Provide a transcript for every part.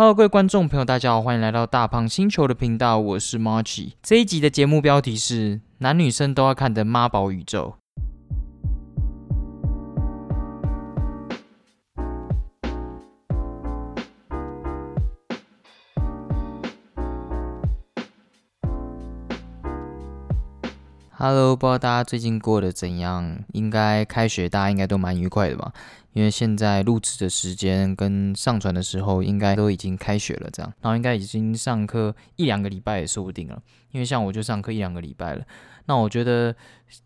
Hello，各位观众朋友，大家好，欢迎来到大胖星球的频道，我是 Marchi。这一集的节目标题是男女生都要看的妈宝宇宙。Hello，不知道大家最近过得怎样？应该开学，大家应该都蛮愉快的吧？因为现在录制的时间跟上传的时候，应该都已经开学了，这样，然后应该已经上课一两个礼拜也说不定了。因为像我就上课一两个礼拜了，那我觉得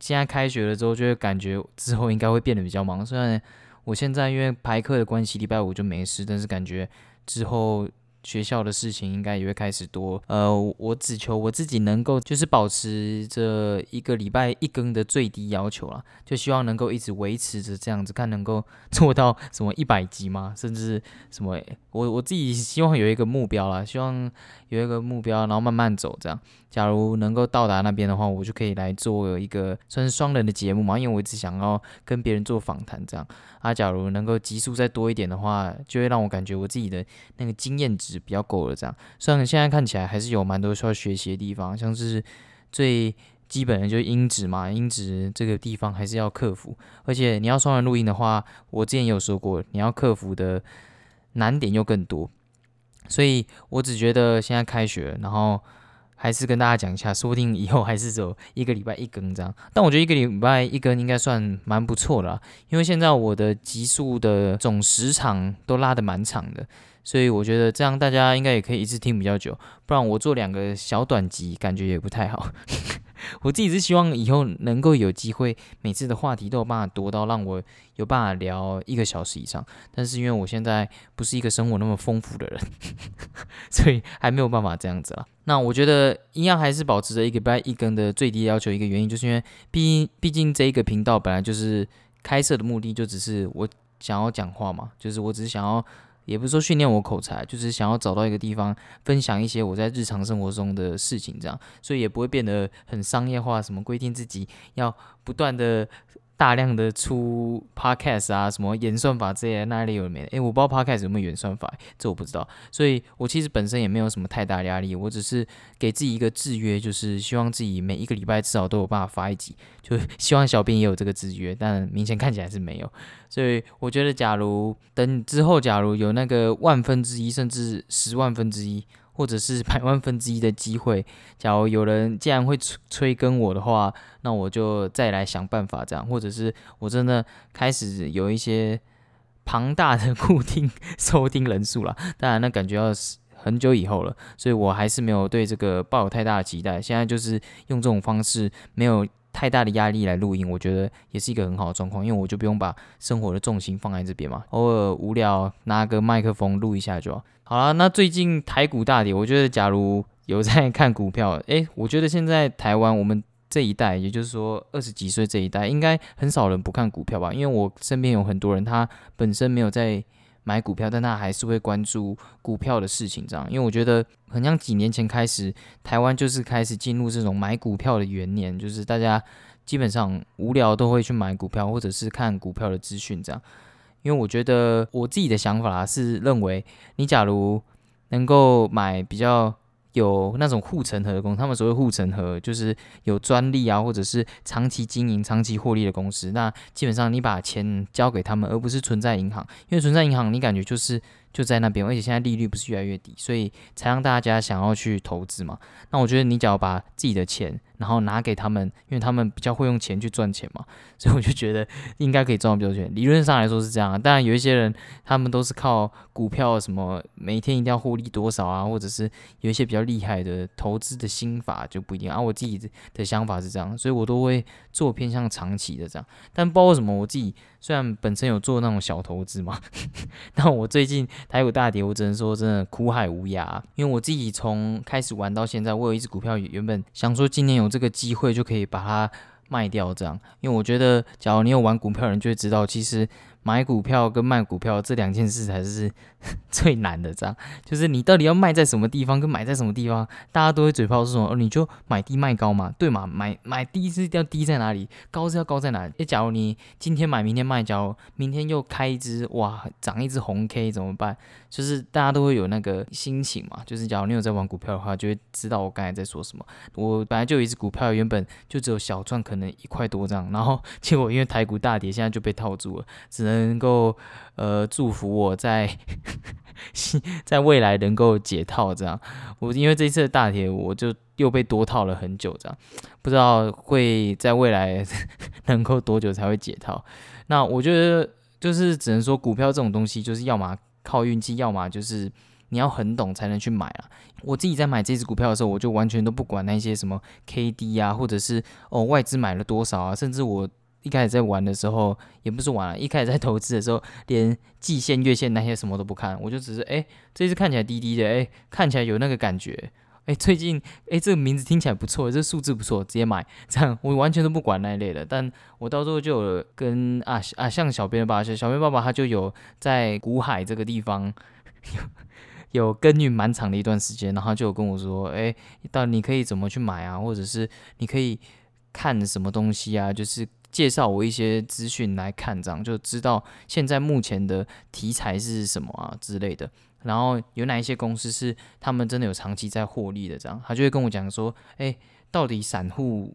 现在开学了之后，就会感觉之后应该会变得比较忙。虽然我现在因为排课的关系，礼拜五就没事，但是感觉之后。学校的事情应该也会开始多，呃，我只求我自己能够就是保持着一个礼拜一更的最低要求啊，就希望能够一直维持着这样子，看能够 做到什么一百级吗？甚至什么，我我自己希望有一个目标啦，希望有一个目标，然后慢慢走这样。假如能够到达那边的话，我就可以来做一个算是双人的节目嘛，因为我一直想要跟别人做访谈这样。啊，假如能够集数再多一点的话，就会让我感觉我自己的那个经验值比较够了这样。虽然现在看起来还是有蛮多需要学习的地方，像是最基本的就是音质嘛，音质这个地方还是要克服。而且你要双人录音的话，我之前也有说过，你要克服的难点又更多。所以我只觉得现在开学，然后。还是跟大家讲一下，说不定以后还是走一个礼拜一更这样。但我觉得一个礼拜一更应该算蛮不错的，因为现在我的集数的总时长都拉得蛮长的，所以我觉得这样大家应该也可以一次听比较久。不然我做两个小短集，感觉也不太好。我自己是希望以后能够有机会，每次的话题都有办法多到让我有办法聊一个小时以上。但是因为我现在不是一个生活那么丰富的人，所以还没有办法这样子了。那我觉得一样还是保持着一个拜一更的最低要求。一个原因就是因为毕竟毕竟这一个频道本来就是开设的目的就只是我想要讲话嘛，就是我只是想要。也不是说训练我口才，就是想要找到一个地方分享一些我在日常生活中的事情，这样，所以也不会变得很商业化，什么规定自己要不断的。大量的出 podcast 啊，什么演算法这些那里有没？诶，我不知道 podcast 有没有演算法，这我不知道。所以我其实本身也没有什么太大压力，我只是给自己一个制约，就是希望自己每一个礼拜至少都有办法发一集，就希望小编也有这个制约，但明显看起来是没有。所以我觉得，假如等之后，假如有那个万分之一，甚至十万分之一。或者是百万分之一的机会，假如有人既然会催催更我的话，那我就再来想办法这样，或者是我真的开始有一些庞大的 固定收听人数了，当然那感觉要很久以后了，所以我还是没有对这个抱有太大的期待。现在就是用这种方式，没有太大的压力来录音，我觉得也是一个很好的状况，因为我就不用把生活的重心放在这边嘛，偶尔无聊拿个麦克风录一下就好。好了，那最近台股大跌，我觉得假如有在看股票，诶，我觉得现在台湾我们这一代，也就是说二十几岁这一代，应该很少人不看股票吧？因为我身边有很多人，他本身没有在买股票，但他还是会关注股票的事情，这样。因为我觉得，很像几年前开始，台湾就是开始进入这种买股票的元年，就是大家基本上无聊都会去买股票，或者是看股票的资讯，这样。因为我觉得我自己的想法是认为，你假如能够买比较有那种护城河的公司，他们所谓护城河就是有专利啊，或者是长期经营、长期获利的公司，那基本上你把钱交给他们，而不是存在银行，因为存在银行你感觉就是就在那边，而且现在利率不是越来越低，所以才让大家想要去投资嘛。那我觉得你只要把自己的钱。然后拿给他们，因为他们比较会用钱去赚钱嘛，所以我就觉得应该可以赚到比较多钱。理论上来说是这样，当然有一些人他们都是靠股票什么每天一定要获利多少啊，或者是有一些比较厉害的投资的心法就不一定啊。我自己的想法是这样，所以我都会做偏向长期的这样。但不知道为什么我自己虽然本身有做那种小投资嘛，但我最近台股大跌，我只能说真的苦海无涯，因为我自己从开始玩到现在，我有一只股票原本想说今年有。有这个机会就可以把它卖掉，这样，因为我觉得，假如你有玩股票的人就会知道，其实买股票跟卖股票这两件事才是 最难的，这样就是你到底要卖在什么地方，跟买在什么地方，大家都会嘴炮说什么，你就买低卖高嘛，对嘛？买买低是要低在哪里，高是要高在哪？诶，假如你今天买，明天卖，假如明天又开一只，哇，涨一只红 K 怎么办？就是大家都会有那个心情嘛，就是假如你有在玩股票的话，就会知道我刚才在说什么。我本来就有一只股票，原本就只有小赚，可能一块多这样，然后 结果因为台股大跌，现在就被套住了，只能。能够呃祝福我在 在未来能够解套，这样我因为这一次的大铁，我就又被多套了很久，这样不知道会在未来 能够多久才会解套。那我觉得就是只能说股票这种东西，就是要么靠运气，要么就是你要很懂才能去买啊。我自己在买这只股票的时候，我就完全都不管那些什么 K D 啊，或者是哦外资买了多少啊，甚至我。一开始在玩的时候，也不是玩了，一开始在投资的时候，连季线、月线那些什么都不看，我就只是哎，这只看起来低低的，哎，看起来有那个感觉，哎，最近哎，这个名字听起来不错，这数字不错，直接买，这样我完全都不管那一类的。但我到时候就有跟啊啊，像小编爸爸，小编爸爸他就有在古海这个地方有有耕耘蛮长的一段时间，然后就有跟我说，哎，到你可以怎么去买啊，或者是你可以看什么东西啊，就是。介绍我一些资讯来看，这样就知道现在目前的题材是什么啊之类的。然后有哪一些公司是他们真的有长期在获利的，这样他就会跟我讲说：“哎，到底散户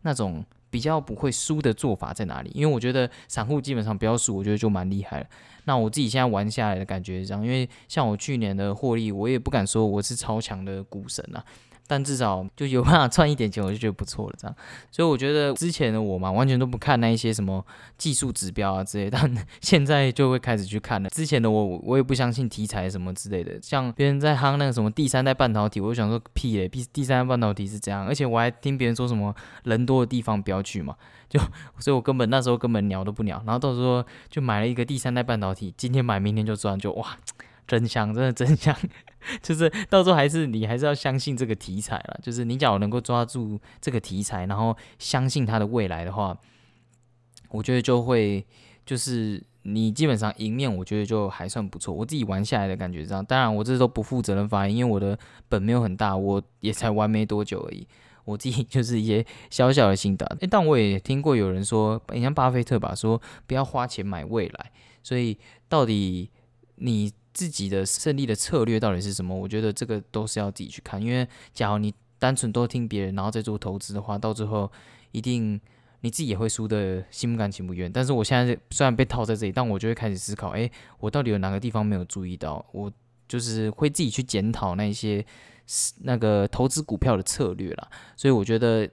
那种比较不会输的做法在哪里？”因为我觉得散户基本上不要输，我觉得就蛮厉害了。那我自己现在玩下来的感觉是这样，因为像我去年的获利，我也不敢说我是超强的股神啊。但至少就有办法赚一点钱，我就觉得不错了。这样，所以我觉得之前的我嘛，完全都不看那一些什么技术指标啊之类，但现在就会开始去看了。之前的我，我也不相信题材什么之类的，像别人在夯那个什么第三代半导体，我就想说屁嘞，第第三代半导体是这样，而且我还听别人说什么人多的地方不要去嘛，就所以我根本那时候根本鸟都不鸟，然后到时候就买了一个第三代半导体，今天买明天就赚，就哇。真香，真的真香，就是到时候还是你还是要相信这个题材了。就是你假如能够抓住这个题材，然后相信它的未来的话，我觉得就会就是你基本上赢面，我觉得就还算不错。我自己玩下来的感觉这样，当然我这都不负责任发言，因为我的本没有很大，我也才玩没多久而已。我自己就是一些小小的心得。诶，但我也听过有人说，你像巴菲特吧，说不要花钱买未来。所以到底你？自己的胜利的策略到底是什么？我觉得这个都是要自己去看。因为假如你单纯都听别人，然后再做投资的话，到最后一定你自己也会输的心不甘情不愿。但是我现在虽然被套在这里，但我就会开始思考：诶，我到底有哪个地方没有注意到？我就是会自己去检讨那些那个投资股票的策略啦。所以我觉得。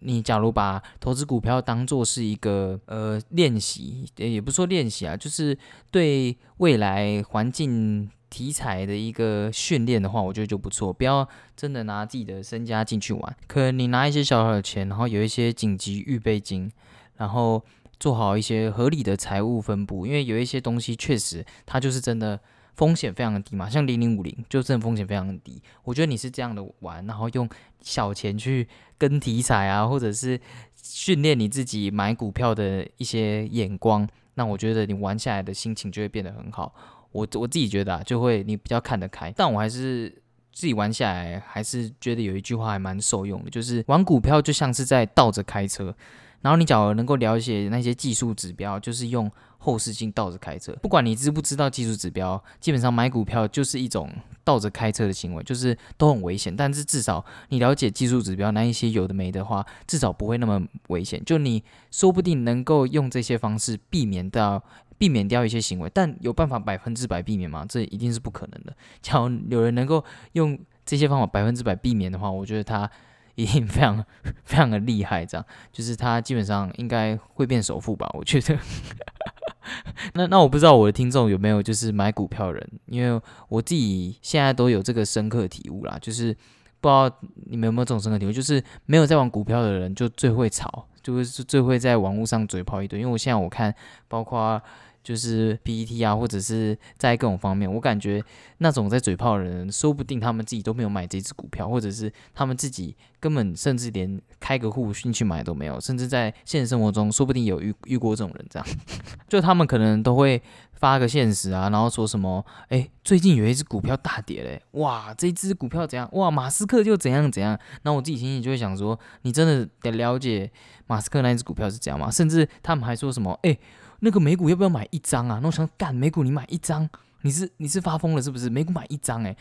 你假如把投资股票当做是一个呃练习，也不说练习啊，就是对未来环境题材的一个训练的话，我觉得就不错。不要真的拿自己的身家进去玩，可能你拿一些小小的钱，然后有一些紧急预备金，然后做好一些合理的财务分布，因为有一些东西确实它就是真的。风险非常的低嘛，像零零五零就真的风险非常的低。我觉得你是这样的玩，然后用小钱去跟题材啊，或者是训练你自己买股票的一些眼光，那我觉得你玩下来的心情就会变得很好。我我自己觉得啊，就会你比较看得开。但我还是自己玩下来，还是觉得有一句话还蛮受用的，就是玩股票就像是在倒着开车。然后你假如能够了解那些技术指标，就是用后视镜倒着开车。不管你知不知道技术指标，基本上买股票就是一种倒着开车的行为，就是都很危险。但是至少你了解技术指标，那一些有的没的话，至少不会那么危险。就你说不定能够用这些方式避免掉避免掉一些行为，但有办法百分之百避免吗？这一定是不可能的。假如有人能够用这些方法百分之百避免的话，我觉得他。一定非常 非常的厉害，这样就是他基本上应该会变首富吧？我觉得。那那我不知道我的听众有没有就是买股票人，因为我自己现在都有这个深刻体悟啦，就是不知道你们有没有这种深刻体悟，就是没有在玩股票的人就最会炒，就是最会在网络上嘴炮一堆。因为我现在我看，包括就是 PET 啊，或者是在各种方面，我感觉那种在嘴炮的人，说不定他们自己都没有买这只股票，或者是他们自己根本甚至连开个户进去买都没有，甚至在现实生活中，说不定有遇遇过这种人，这样，就他们可能都会发个现实啊，然后说什么，哎，最近有一只股票大跌嘞，哇，这只股票怎样？哇，马斯克就怎样怎样，那我自己心里就会想说，你真的得了解马斯克那只股票是这样吗？甚至他们还说什么，哎。那个美股要不要买一张啊？那我想干美股，你买一张，你是你是发疯了是不是？美股买一张，哎，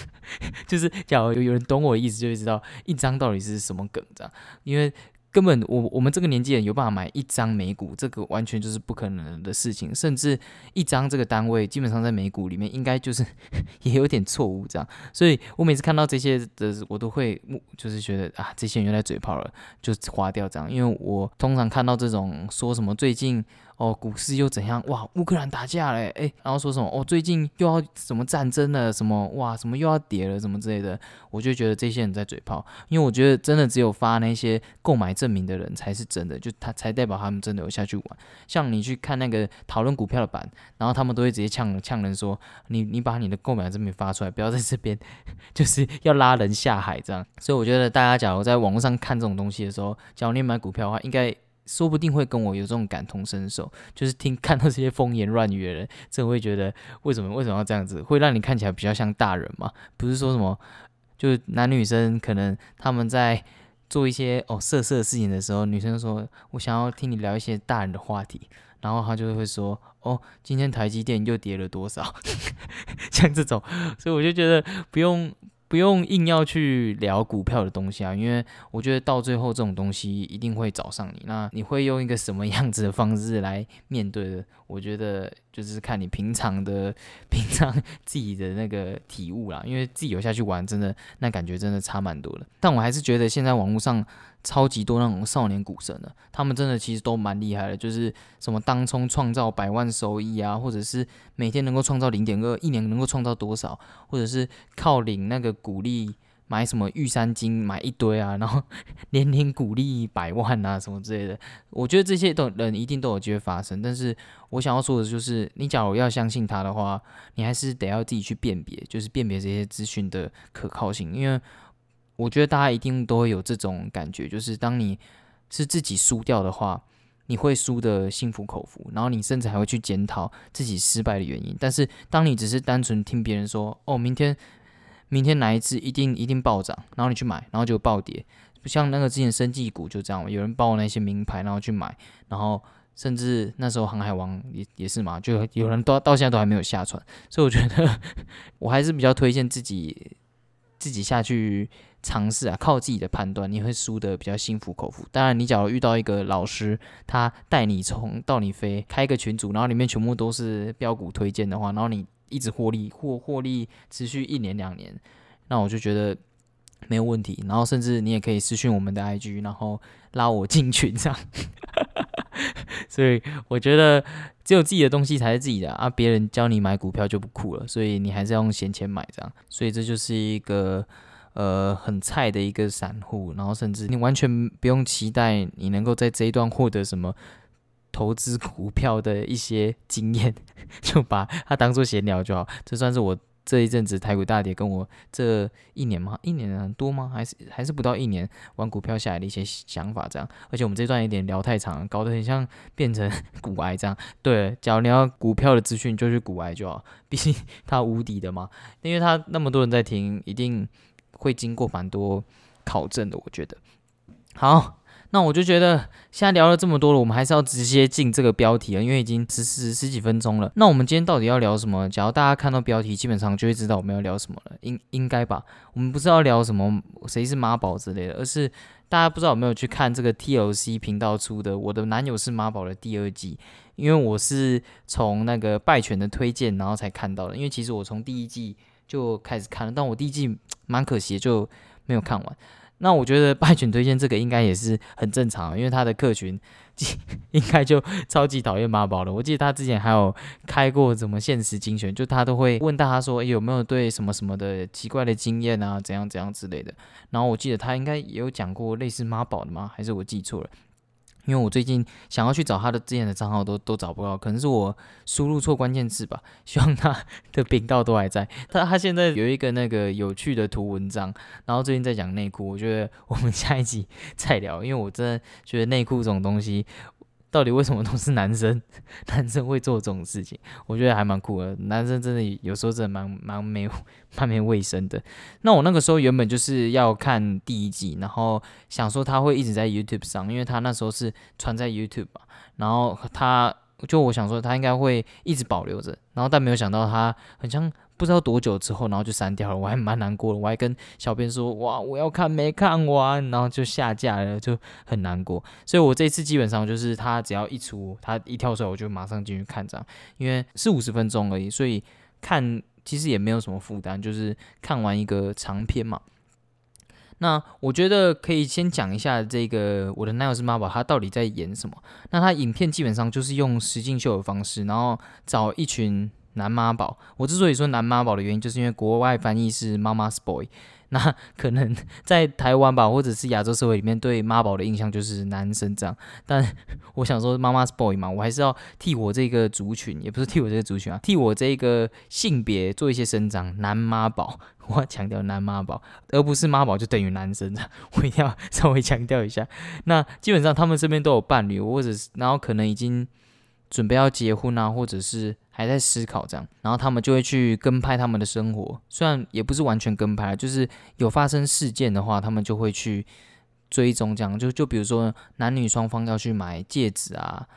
就是假如有有人懂我的意思，就会知道一张到底是什么梗这样，因为。根本我我们这个年纪人有办法买一张美股，这个完全就是不可能的事情。甚至一张这个单位，基本上在美股里面应该就是 也有点错误这样。所以我每次看到这些的，我都会就是觉得啊，这些人又在嘴炮了，就划掉这样。因为我通常看到这种说什么最近哦股市又怎样哇，乌克兰打架了哎，然后说什么哦最近又要什么战争了什么哇什么又要跌了什么之类的，我就觉得这些人在嘴炮。因为我觉得真的只有发那些购买。证明的人才是真的，就他才代表他们真的有下去玩。像你去看那个讨论股票的版，然后他们都会直接呛呛人说：“你你把你的购买证明发出来，不要在这边 就是要拉人下海这样。”所以我觉得大家假如在网络上看这种东西的时候，假如你买股票的话，应该说不定会跟我有这种感同身受，就是听看到这些风言乱语的人，真的会觉得为什么为什么要这样子，会让你看起来比较像大人嘛？不是说什么，就是男女生可能他们在。做一些哦色色的事情的时候，女生说：“我想要听你聊一些大人的话题。”然后他就会说：“哦，今天台积电又跌了多少？” 像这种，所以我就觉得不用。不用硬要去聊股票的东西啊，因为我觉得到最后这种东西一定会找上你。那你会用一个什么样子的方式来面对的？我觉得就是看你平常的平常 自己的那个体悟啦。因为自己有下去玩，真的那感觉真的差蛮多的。但我还是觉得现在网络上。超级多那种少年股神的，他们真的其实都蛮厉害的，就是什么当冲创造百万收益啊，或者是每天能够创造零点二，一年能够创造多少，或者是靠领那个股利买什么玉山金买一堆啊，然后年年股利百万啊什么之类的，我觉得这些都人一定都有机会发生。但是我想要说的就是，你假如要相信他的话，你还是得要自己去辨别，就是辨别这些资讯的可靠性，因为。我觉得大家一定都会有这种感觉，就是当你是自己输掉的话，你会输的心服口服，然后你甚至还会去检讨自己失败的原因。但是当你只是单纯听别人说，哦，明天明天哪一次一定一定暴涨，然后你去买，然后就暴跌，不像那个之前生技股就这样嘛，有人报那些名牌，然后去买，然后甚至那时候航海王也也是嘛，就有人到到现在都还没有下船，所以我觉得 我还是比较推荐自己自己下去。尝试啊，靠自己的判断，你会输的比较心服口服。当然，你假如遇到一个老师，他带你从到你飞，开一个群组，然后里面全部都是标股推荐的话，然后你一直获利，获获利持续一年两年，那我就觉得没有问题。然后甚至你也可以私讯我们的 IG，然后拉我进群这样。所以我觉得只有自己的东西才是自己的啊，别人教你买股票就不酷了。所以你还是要用闲钱买这样。所以这就是一个。呃，很菜的一个散户，然后甚至你完全不用期待你能够在这一段获得什么投资股票的一些经验，就把它当做闲聊就好。这算是我这一阵子台股大跌，跟我这一年吗？一年很多吗？还是还是不到一年玩股票下来的一些想法这样。而且我们这段有点聊太长，搞得很像变成股癌这样。对，假如你要股票的资讯，就去股癌就好，毕竟它无敌的嘛，因为它那么多人在听，一定。会经过蛮多考证的，我觉得。好，那我就觉得现在聊了这么多了，我们还是要直接进这个标题了，因为已经十十十几分钟了。那我们今天到底要聊什么？假如大家看到标题，基本上就会知道我们要聊什么了，应应该吧？我们不是要聊什么谁是妈宝之类的，而是大家不知道有没有去看这个 TLC 频道出的《我的男友是妈宝》的第二季？因为我是从那个拜犬的推荐，然后才看到的。因为其实我从第一季。就开始看了，但我第一季蛮可惜，就没有看完。那我觉得拜犬推荐这个应该也是很正常，因为他的客群 应该就超级讨厌妈宝了。我记得他之前还有开过什么现实精选，就他都会问大家说有没有对什么什么的奇怪的经验啊，怎样怎样之类的。然后我记得他应该也有讲过类似妈宝的吗？还是我记错了？因为我最近想要去找他的之前的账号都都找不到，可能是我输入错关键字吧。希望他的频道都还在。他他现在有一个那个有趣的图文章，然后最近在讲内裤，我觉得我们下一集 再聊，因为我真的觉得内裤这种东西。到底为什么都是男生？男生会做这种事情，我觉得还蛮酷的。男生真的有时候真的蛮蛮没 蛮没卫生的。那我那个时候原本就是要看第一季，然后想说他会一直在 YouTube 上，因为他那时候是传在 YouTube 嘛。然后他就我想说他应该会一直保留着，然后但没有想到他很像。不知道多久之后，然后就删掉了，我还蛮难过的。我还跟小编说：“哇，我要看没看完，然后就下架了，就很难过。”所以，我这次基本上就是他只要一出，他一跳出来，我就马上进去看这样，因为是五十分钟而已，所以看其实也没有什么负担，就是看完一个长片嘛。那我觉得可以先讲一下这个我的男友是妈宝，他到底在演什么？那他影片基本上就是用实境秀的方式，然后找一群。男妈宝，我之所以说男妈宝的原因，就是因为国外翻译是妈妈 boy，那可能在台湾吧，或者是亚洲社会里面，对妈宝的印象就是男生这样。但 我想说妈妈是 boy 嘛，我还是要替我这个族群，也不是替我这个族群啊，替我这个性别做一些生长。男妈宝，我要强调男妈宝，而不是妈宝就等于男生的，我一定要 稍微强调一下。那基本上他们身边都有伴侣，或者是然后可能已经准备要结婚啊，或者是。还在思考这样，然后他们就会去跟拍他们的生活，虽然也不是完全跟拍，就是有发生事件的话，他们就会去追踪这样。就就比如说男女双方要去买戒指啊，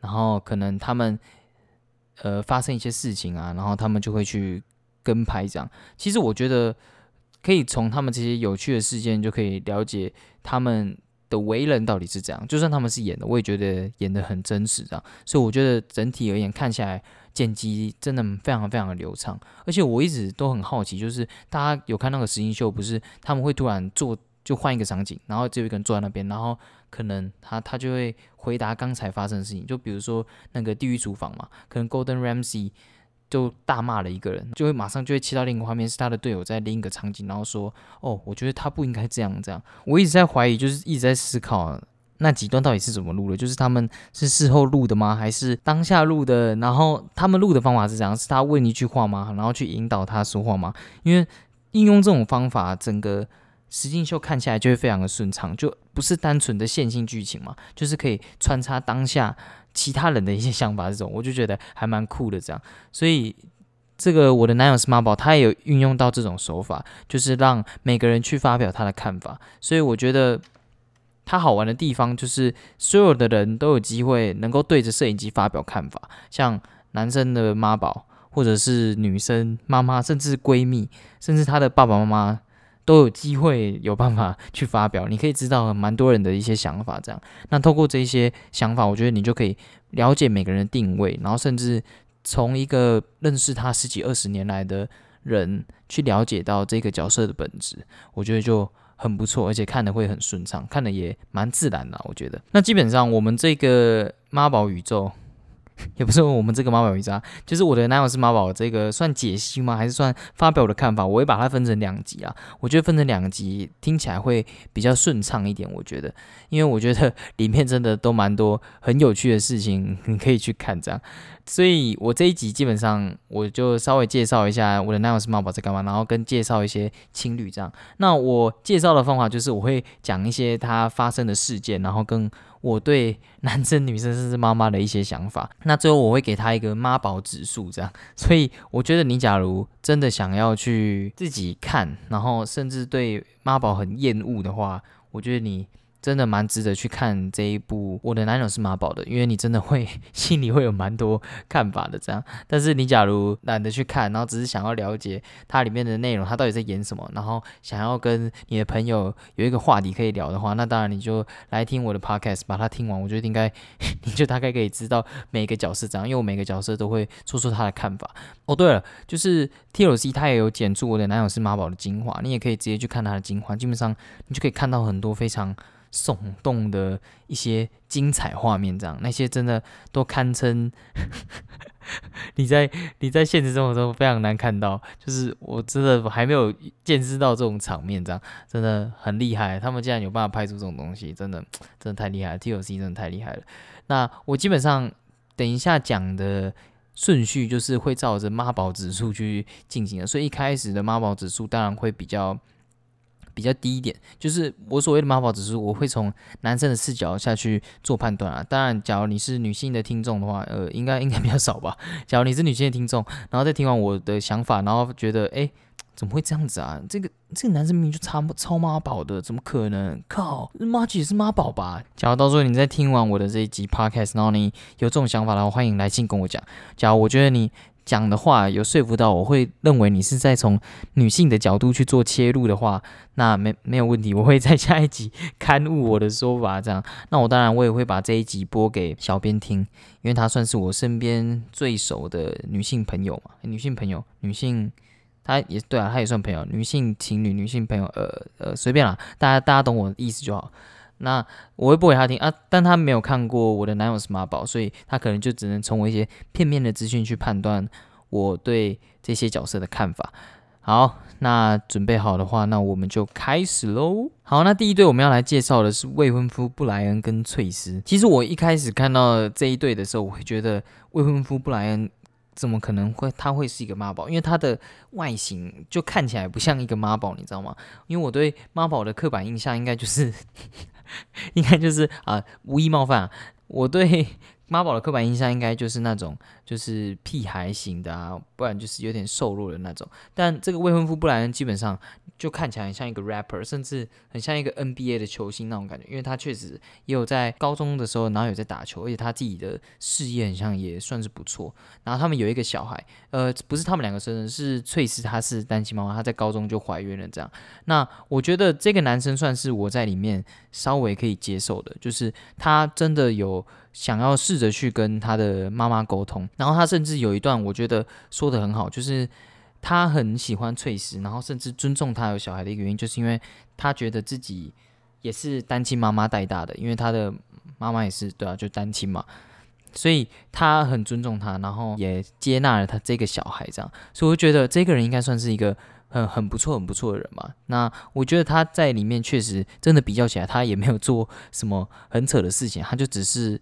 然后可能他们呃发生一些事情啊，然后他们就会去跟拍这样。其实我觉得可以从他们这些有趣的事件就可以了解他们。的为人到底是怎样，就算他们是演的，我也觉得演的很真实，这样。所以我觉得整体而言看起来剪辑真的非常非常的流畅。而且我一直都很好奇，就是大家有看那个实境秀，不是他们会突然坐就换一个场景，然后只有一个人坐在那边，然后可能他他就会回答刚才发生的事情，就比如说那个地狱厨房嘛，可能 Golden Ramsey。就大骂了一个人，就会马上就会切到另一个画面，是他的队友在另一个场景，然后说：“哦，我觉得他不应该这样这样。”我一直在怀疑，就是一直在思考那几段到底是怎么录的，就是他们是事后录的吗？还是当下录的？然后他们录的方法是怎样？是他问一句话吗？然后去引导他说话吗？因为应用这种方法，整个实境秀看起来就会非常的顺畅，就不是单纯的线性剧情嘛，就是可以穿插当下。其他人的一些想法，这种我就觉得还蛮酷的，这样，所以这个我的男友是妈宝，他也有运用到这种手法，就是让每个人去发表他的看法，所以我觉得它好玩的地方就是所有的人都有机会能够对着摄影机发表看法，像男生的妈宝，或者是女生妈妈，甚至闺蜜，甚至他的爸爸妈妈。都有机会有办法去发表，你可以知道蛮多人的一些想法，这样。那透过这些想法，我觉得你就可以了解每个人的定位，然后甚至从一个认识他十几二十年来的人去了解到这个角色的本质，我觉得就很不错，而且看的会很顺畅，看的也蛮自然的。我觉得，那基本上我们这个妈宝宇宙。也不是我们这个妈宝宇宙，就是我的男友是妈宝，这个算解析吗？还是算发表我的看法？我会把它分成两集啊。我觉得分成两集听起来会比较顺畅一点。我觉得，因为我觉得 里面真的都蛮多很有趣的事情，你可以去看这样。所以我这一集基本上我就稍微介绍一下我的男友是妈宝在干嘛，然后跟介绍一些情侣这样。那我介绍的方法就是我会讲一些他发生的事件，然后跟。我对男生、女生甚至妈妈的一些想法，那最后我会给他一个妈宝指数，这样。所以我觉得你假如真的想要去自己看，然后甚至对妈宝很厌恶的话，我觉得你。真的蛮值得去看这一部《我的男友是马宝》的，因为你真的会 心里会有蛮多看法的这样。但是你假如懒得去看，然后只是想要了解它里面的内容，它到底在演什么，然后想要跟你的朋友有一个话题可以聊的话，那当然你就来听我的 podcast，把它听完。我觉得应该 你就大概可以知道每个角色这样，因为我每个角色都会说出他的看法。哦，对了，就是 T L C 他也有剪出《我的男友是马宝》的精华，你也可以直接去看他的精华，基本上你就可以看到很多非常。耸动的一些精彩画面，这样那些真的都堪称 你在你在现实生活中非常难看到，就是我真的还没有见识到这种场面，这样真的很厉害。他们竟然有办法拍出这种东西，真的真的太厉害了，TLC 真的太厉害了。那我基本上等一下讲的顺序就是会照着妈宝指数去进行的，所以一开始的妈宝指数当然会比较。比较低一点，就是我所谓的妈宝指数，我会从男生的视角下去做判断啊。当然，假如你是女性的听众的话，呃，应该 应该比较少吧。假如你是女性的听众，然后再听完我的想法，然后觉得，哎，怎么会这样子啊？这个这个男生明明就超超妈宝的，怎么可能？靠，妈姐是妈宝吧？假如到时候你在听完我的这一集 podcast，然后你有这种想法的话，欢迎来信跟我讲。假如我觉得你。讲的话有说服到，我会认为你是在从女性的角度去做切入的话，那没没有问题，我会在下一集刊物我的说法，这样。那我当然我也会把这一集播给小编听，因为她算是我身边最熟的女性朋友嘛，女性朋友，女性，她也对啊，她也算朋友，女性情侣，女性朋友，呃呃，随便啦，大家大家懂我的意思就好。那我会播给他听啊，但他没有看过我的男友是妈宝，所以他可能就只能从我一些片面的资讯去判断我对这些角色的看法。好，那准备好的话，那我们就开始喽。好，那第一对我们要来介绍的是未婚夫布莱恩跟翠丝。其实我一开始看到这一对的时候，我会觉得未婚夫布莱恩怎么可能会他会是一个妈宝？因为他的外形就看起来不像一个妈宝，你知道吗？因为我对妈宝的刻板印象应该就是。应该就是啊，无意冒犯啊。我对妈宝的刻板印象应该就是那种，就是屁孩型的啊，不然就是有点瘦弱的那种。但这个未婚夫布莱恩基本上。就看起来很像一个 rapper，甚至很像一个 NBA 的球星那种感觉，因为他确实也有在高中的时候，然后有在打球，而且他自己的事业很像也算是不错。然后他们有一个小孩，呃，不是他们两个生的，是翠丝，她是单亲妈妈，她在高中就怀孕了。这样，那我觉得这个男生算是我在里面稍微可以接受的，就是他真的有想要试着去跟他的妈妈沟通，然后他甚至有一段我觉得说的很好，就是。他很喜欢翠丝，然后甚至尊重他有小孩的一个原因，就是因为他觉得自己也是单亲妈妈带大的，因为他的妈妈也是对啊，就单亲嘛，所以他很尊重他，然后也接纳了他这个小孩，这样，所以我觉得这个人应该算是一个很很不错、很不错的人嘛。那我觉得他在里面确实真的比较起来，他也没有做什么很扯的事情，他就只是。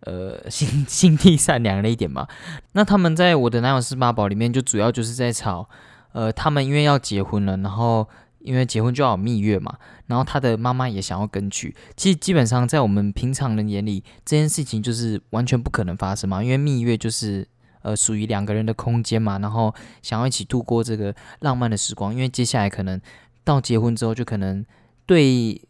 呃，心心地善良了一点嘛。那他们在我的男友是妈宝里面，就主要就是在吵。呃，他们因为要结婚了，然后因为结婚就要有蜜月嘛，然后他的妈妈也想要跟去。其实基本上在我们平常人眼里，这件事情就是完全不可能发生嘛，因为蜜月就是呃属于两个人的空间嘛，然后想要一起度过这个浪漫的时光。因为接下来可能到结婚之后，就可能对。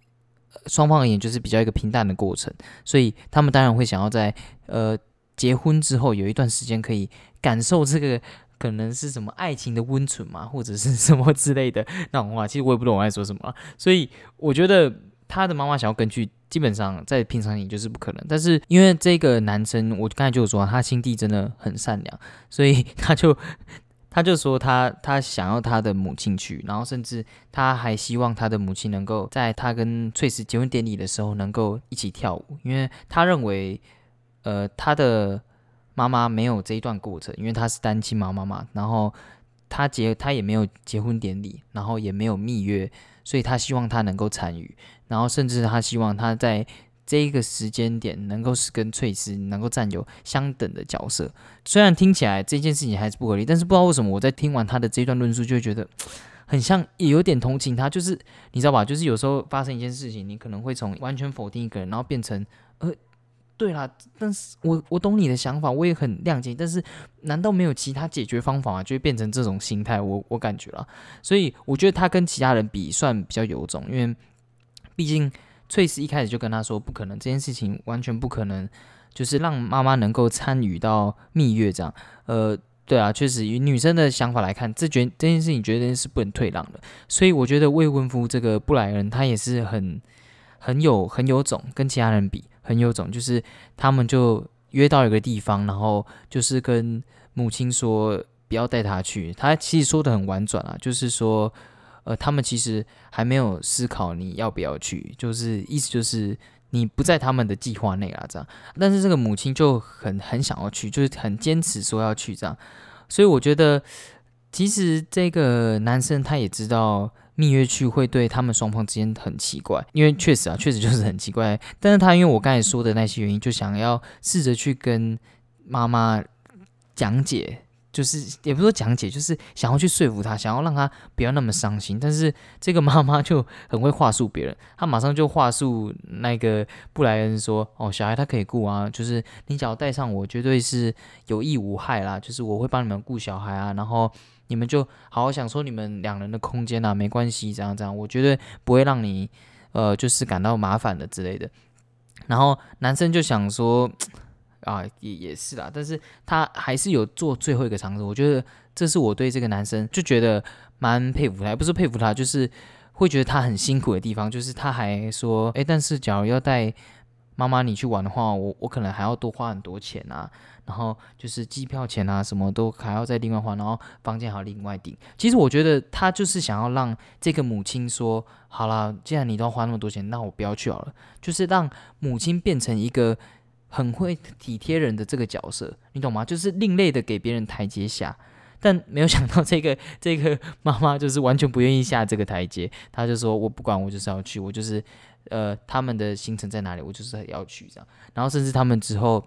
双方而言就是比较一个平淡的过程，所以他们当然会想要在呃结婚之后有一段时间可以感受这个可能是什么爱情的温存嘛，或者是什么之类的 那种话。其实我也不懂我在说什么，所以我觉得他的妈妈想要跟去，基本上在平常也就是不可能。但是因为这个男生，我刚才就说他心地真的很善良，所以他就。他就说他他想要他的母亲去，然后甚至他还希望他的母亲能够在他跟翠丝结婚典礼的时候能够一起跳舞，因为他认为，呃，他的妈妈没有这一段过程，因为他是单亲妈妈嘛，然后他结他也没有结婚典礼，然后也没有蜜月，所以他希望他能够参与，然后甚至他希望他在。这一个时间点能够是跟翠丝能够占有相等的角色，虽然听起来这件事情还是不合理，但是不知道为什么我在听完他的这段论述就会觉得 很像，也有点同情他。就是你知道吧？就是有时候发生一件事情，你可能会从完全否定一个人，然后变成呃，对啦，但是我我懂你的想法，我也很谅解，但是难道没有其他解决方法吗？就会变成这种心态，我我感觉了。所以我觉得他跟其他人比算比较有种，因为毕竟。翠丝一开始就跟他说不可能，这件事情完全不可能，就是让妈妈能够参与到蜜月这样。呃，对啊，确实以女生的想法来看，这觉这件事情绝对是不能退让的。所以我觉得未婚夫这个布莱恩他也是很很有很有种，跟其他人比很有种，就是他们就约到一个地方，然后就是跟母亲说不要带他去。他其实说的很婉转啊，就是说。呃，他们其实还没有思考你要不要去，就是意思就是你不在他们的计划内啊，这样。但是这个母亲就很很想要去，就是很坚持说要去这样。所以我觉得，其实这个男生他也知道蜜月去会对他们双方之间很奇怪，因为确实啊，确实就是很奇怪。但是他因为我刚才说的那些原因，就想要试着去跟妈妈讲解。就是也不说讲解，就是想要去说服他，想要让他不要那么伤心。但是这个妈妈就很会话术别人，她马上就话术那个布莱恩说：“哦，小孩他可以顾啊，就是你只要带上我，绝对是有益无害啦。就是我会帮你们顾小孩啊，然后你们就好好享受你们两人的空间啊，没关系，这样这样，我绝对不会让你呃就是感到麻烦的之类的。”然后男生就想说。啊，也也是啦，但是他还是有做最后一个尝试。我觉得这是我对这个男生就觉得蛮佩服他，不是佩服他，就是会觉得他很辛苦的地方。就是他还说，哎，但是假如要带妈妈你去玩的话，我我可能还要多花很多钱啊，然后就是机票钱啊，什么都还要再另外花，然后房间还要另外订。其实我觉得他就是想要让这个母亲说，好了，既然你都要花那么多钱，那我不要去好了，就是让母亲变成一个。很会体贴人的这个角色，你懂吗？就是另类的给别人台阶下，但没有想到这个 这个妈妈就是完全不愿意下这个台阶，她就说我不管，我就是要去，我就是呃他们的行程在哪里，我就是要去这样，然后甚至他们之后。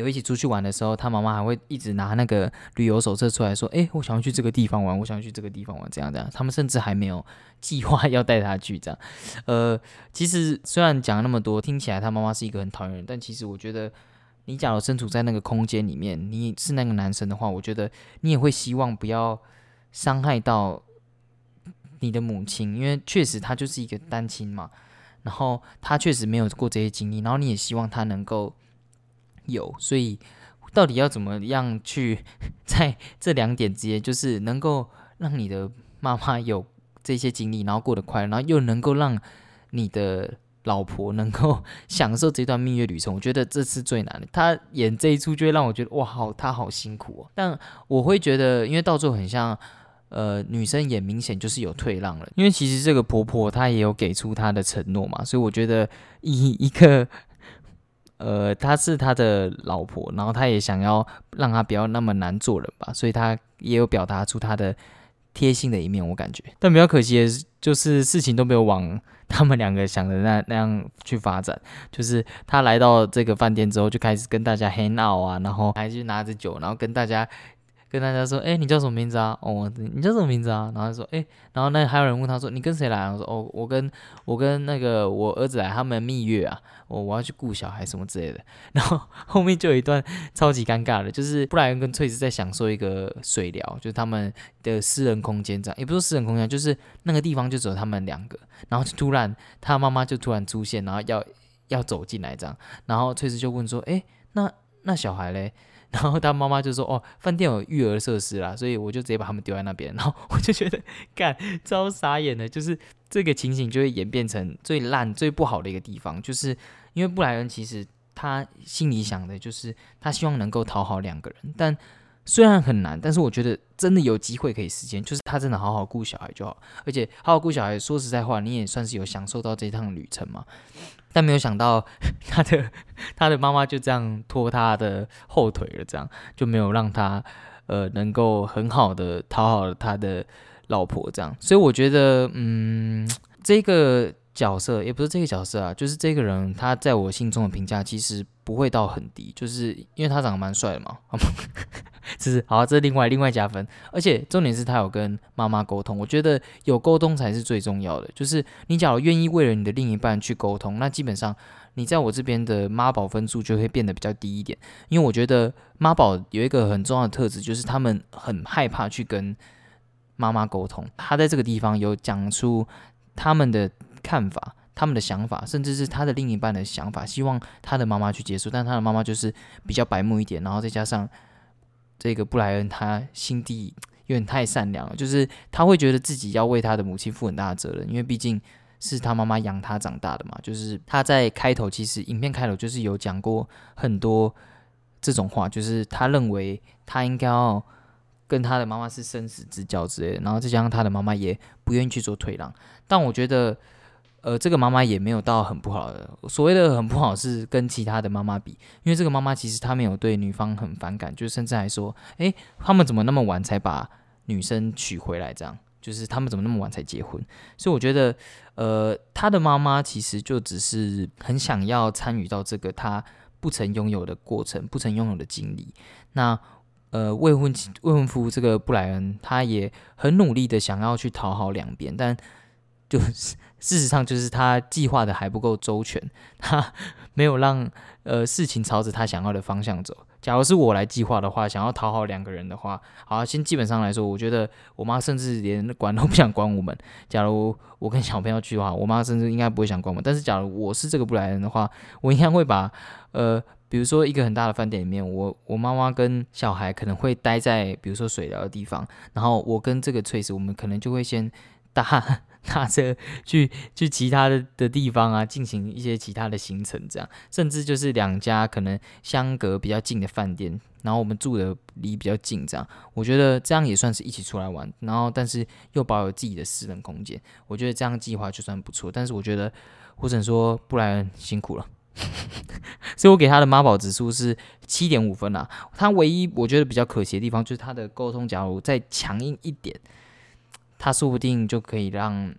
有一起出去玩的时候，他妈妈还会一直拿那个旅游手册出来说：“哎，我想要去这个地方玩，我想要去这个地方玩，这样这样。”他们甚至还没有计划要带他去这样。呃，其实虽然讲那么多，听起来他妈妈是一个很讨厌人，但其实我觉得，你假如身处在那个空间里面，你是那个男生的话，我觉得你也会希望不要伤害到你的母亲，因为确实他就是一个单亲嘛，然后他确实没有过这些经历，然后你也希望他能够。有，所以到底要怎么样去在这两点之间，就是能够让你的妈妈有这些经历，然后过得快，然后又能够让你的老婆能够 享受这段蜜月旅程，我觉得这是最难的。他演这一出就会让我觉得哇，好，他好辛苦哦。但我会觉得，因为到最后很像，呃，女生也明显就是有退让了，因为其实这个婆婆她也有给出她的承诺嘛，所以我觉得以一个。呃，他是他的老婆，然后他也想要让他不要那么难做人吧，所以他也有表达出他的贴心的一面，我感觉。但比较可惜的是，就是事情都没有往他们两个想的那那样去发展。就是他来到这个饭店之后，就开始跟大家 hang out 啊，然后还去拿着酒，然后跟大家。跟大家说，哎，你叫什么名字啊？哦，你叫什么名字啊？然后说，哎，然后那还有人问他说，你跟谁来？我说，哦，我跟我跟那个我儿子来，他们蜜月啊，我我要去顾小孩什么之类的。然后后面就有一段超级尴尬的，就是布莱恩跟翠丝在享受一个水疗，就是他们的私人空间这样，也不是私人空间，就是那个地方就只有他们两个。然后就突然他妈妈就突然出现，然后要要走进来这样，然后翠丝就问说，哎，那那小孩嘞？然后他妈妈就说：“哦，饭店有育儿设施啦，所以我就直接把他们丢在那边。”然后我就觉得，干超傻眼的，就是这个情形就会演变成最烂、最不好的一个地方，就是因为布莱恩其实他心里想的就是他希望能够讨好两个人，但虽然很难，但是我觉得真的有机会可以实现，就是他真的好好顾小孩就好，而且好好顾小孩，说实在话，你也算是有享受到这趟旅程嘛。但没有想到，他的他的妈妈就这样拖他的后腿了，这样就没有让他呃能够很好的讨好他的老婆，这样。所以我觉得，嗯，这个角色也不是这个角色啊，就是这个人他在我心中的评价其实不会到很低，就是因为他长得蛮帅的嘛。这是好，这是另外另外加分，而且重点是他有跟妈妈沟通，我觉得有沟通才是最重要的。就是你假如愿意为了你的另一半去沟通，那基本上你在我这边的妈宝分数就会变得比较低一点。因为我觉得妈宝有一个很重要的特质，就是他们很害怕去跟妈妈沟通。他在这个地方有讲出他们的看法、他们的想法，甚至是他的另一半的想法，希望他的妈妈去接受，但他的妈妈就是比较白目一点，然后再加上。这个布莱恩他心地有点太善良了，就是他会觉得自己要为他的母亲负很大的责任，因为毕竟是他妈妈养他长大的嘛。就是他在开头其实影片开头就是有讲过很多这种话，就是他认为他应该要跟他的妈妈是生死之交之类的，然后再加上他的妈妈也不愿意去做退让，但我觉得，呃，这个妈妈也没有到很不好的，所谓的很不好是跟其他的妈妈比，因为这个妈妈其实她没有对女方很反感，就甚至还说，诶，他们怎么那么晚才把女生娶回来？这样，就是他们怎么那么晚才结婚？所以我觉得，呃，他的妈妈其实就只是很想要参与到这个他不曾拥有的过程，不曾拥有的经历，那。呃，未婚妻、未婚夫这个布莱恩，他也很努力的想要去讨好两边，但就是事实上就是他计划的还不够周全，他 没有让呃事情朝着他想要的方向走。假如是我来计划的话，想要讨好两个人的话，好，先基本上来说，我觉得我妈甚至连管都不想管我们。假如我跟小朋友去的话，我妈甚至应该不会想管我们。但是假如我是这个布莱恩的话，我应该会把呃。比如说一个很大的饭店里面，我我妈妈跟小孩可能会待在比如说水疗的地方，然后我跟这个翠丝，我们可能就会先搭 搭车去去其他的的地方啊，进行一些其他的行程，这样，甚至就是两家可能相隔比较近的饭店，然后我们住的离比较近，这样，我觉得这样也算是一起出来玩，然后但是又保有自己的私人空间，我觉得这样计划就算不错，但是我觉得或者说布莱恩辛苦了。所以我给他的妈宝指数是七点五分啊。他唯一我觉得比较可惜的地方就是他的沟通，假如再强硬一点，他说不定就可以让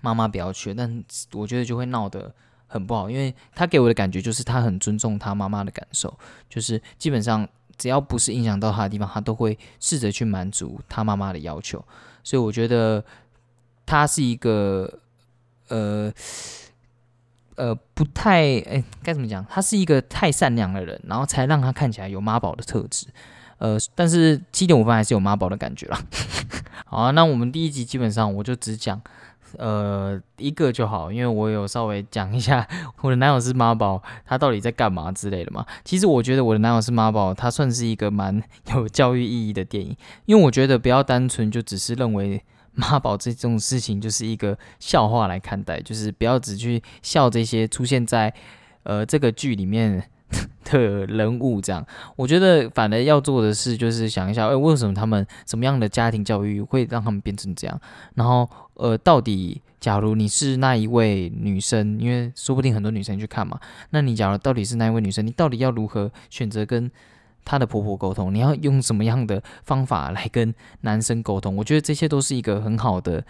妈妈不要去。但我觉得就会闹得很不好，因为他给我的感觉就是他很尊重他妈妈的感受，就是基本上只要不是影响到他的地方，他都会试着去满足他妈妈的要求。所以我觉得他是一个呃。呃，不太哎，该怎么讲？他是一个太善良的人，然后才让他看起来有妈宝的特质。呃，但是七点五分还是有妈宝的感觉啦。好啊，那我们第一集基本上我就只讲呃一个就好，因为我有稍微讲一下我的男友是妈宝，他到底在干嘛之类的嘛。其实我觉得我的男友是妈宝，他算是一个蛮 有教育意义的电影，因为我觉得不要单纯就只是认为。妈宝这种事情就是一个笑话来看待，就是不要只去笑这些出现在呃这个剧里面 的人物。这样，我觉得反而要做的事就是想一下，哎，为什么他们什么样的家庭教育会让他们变成这样？然后，呃，到底假如你是那一位女生，因为说不定很多女生去看嘛，那你假如到底是那一位女生，你到底要如何选择跟？她的婆婆沟通，你要用什么样的方法来跟男生沟通？我觉得这些都是一个很好的，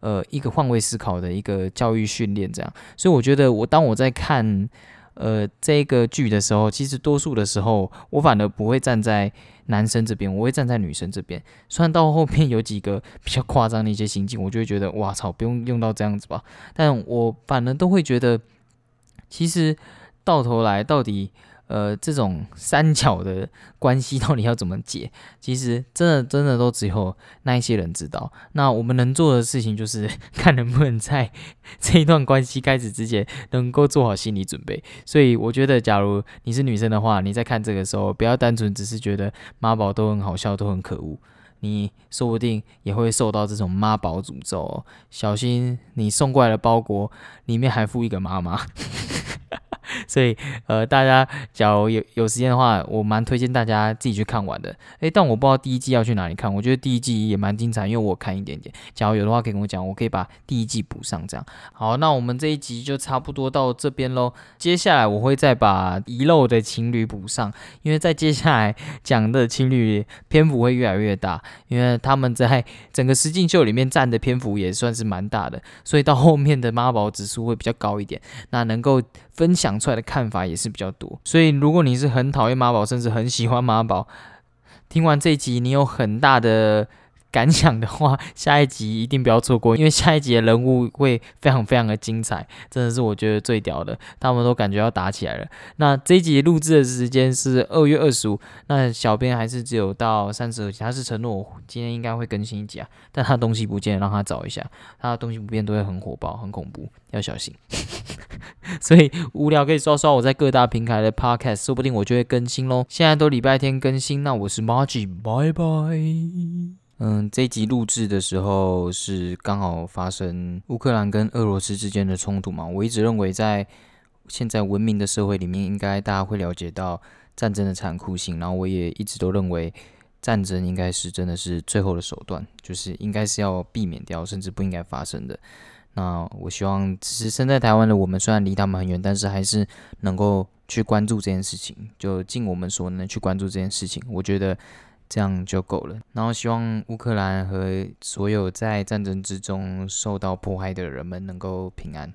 呃，一个换位思考的一个教育训练，这样。所以我觉得，我当我在看呃这个剧的时候，其实多数的时候，我反而不会站在男生这边，我会站在女生这边。虽然到后面有几个比较夸张的一些行径，我就会觉得，哇操，不用用到这样子吧。但我反而都会觉得，其实到头来到底。呃，这种三角的关系到底要怎么解？其实真的真的都只有那一些人知道。那我们能做的事情就是看能不能在这一段关系开始之前能够做好心理准备。所以我觉得，假如你是女生的话，你在看这个时候，不要单纯只是觉得妈宝都很好笑，都很可恶。你说不定也会受到这种妈宝诅咒哦，小心你送过来的包裹里面还附一个妈妈。所以，呃，大家假如有有时间的话，我蛮推荐大家自己去看完的。诶，但我不知道第一季要去哪里看，我觉得第一季也蛮精彩，因为我看一点点。假如有的话，可以跟我讲，我可以把第一季补上。这样，好，那我们这一集就差不多到这边喽。接下来我会再把遗漏的情侣补上，因为在接下来讲的情侣篇幅会越来越大，因为他们在整个实境秀里面占的篇幅也算是蛮大的，所以到后面的妈宝指数会比较高一点。那能够。分享出来的看法也是比较多，所以如果你是很讨厌妈宝，甚至很喜欢妈宝，听完这一集你有很大的。感想的话，下一集一定不要错过，因为下一集的人物会非常非常的精彩，真的是我觉得最屌的，他们都感觉要打起来了。那这一集录制的时间是二月二十五，那小编还是只有到三十二集，他是承诺我今天应该会更新一集啊，但他东西不见，让他找一下，他的东西不变都会很火爆，很恐怖，要小心。所以无聊可以刷刷我在各大平台的 podcast，说不定我就会更新喽。现在都礼拜天更新，那我是 Margie，拜拜。嗯，这集录制的时候是刚好发生乌克兰跟俄罗斯之间的冲突嘛。我一直认为，在现在文明的社会里面，应该大家会了解到战争的残酷性。然后我也一直都认为，战争应该是真的是最后的手段，就是应该是要避免掉，甚至不应该发生的。那我希望，只是身在台湾的我们，虽然离他们很远，但是还是能够去关注这件事情，就尽我们所能去关注这件事情。我觉得这样就够了。然后希望乌克兰和所有在战争之中受到迫害的人们能够平安。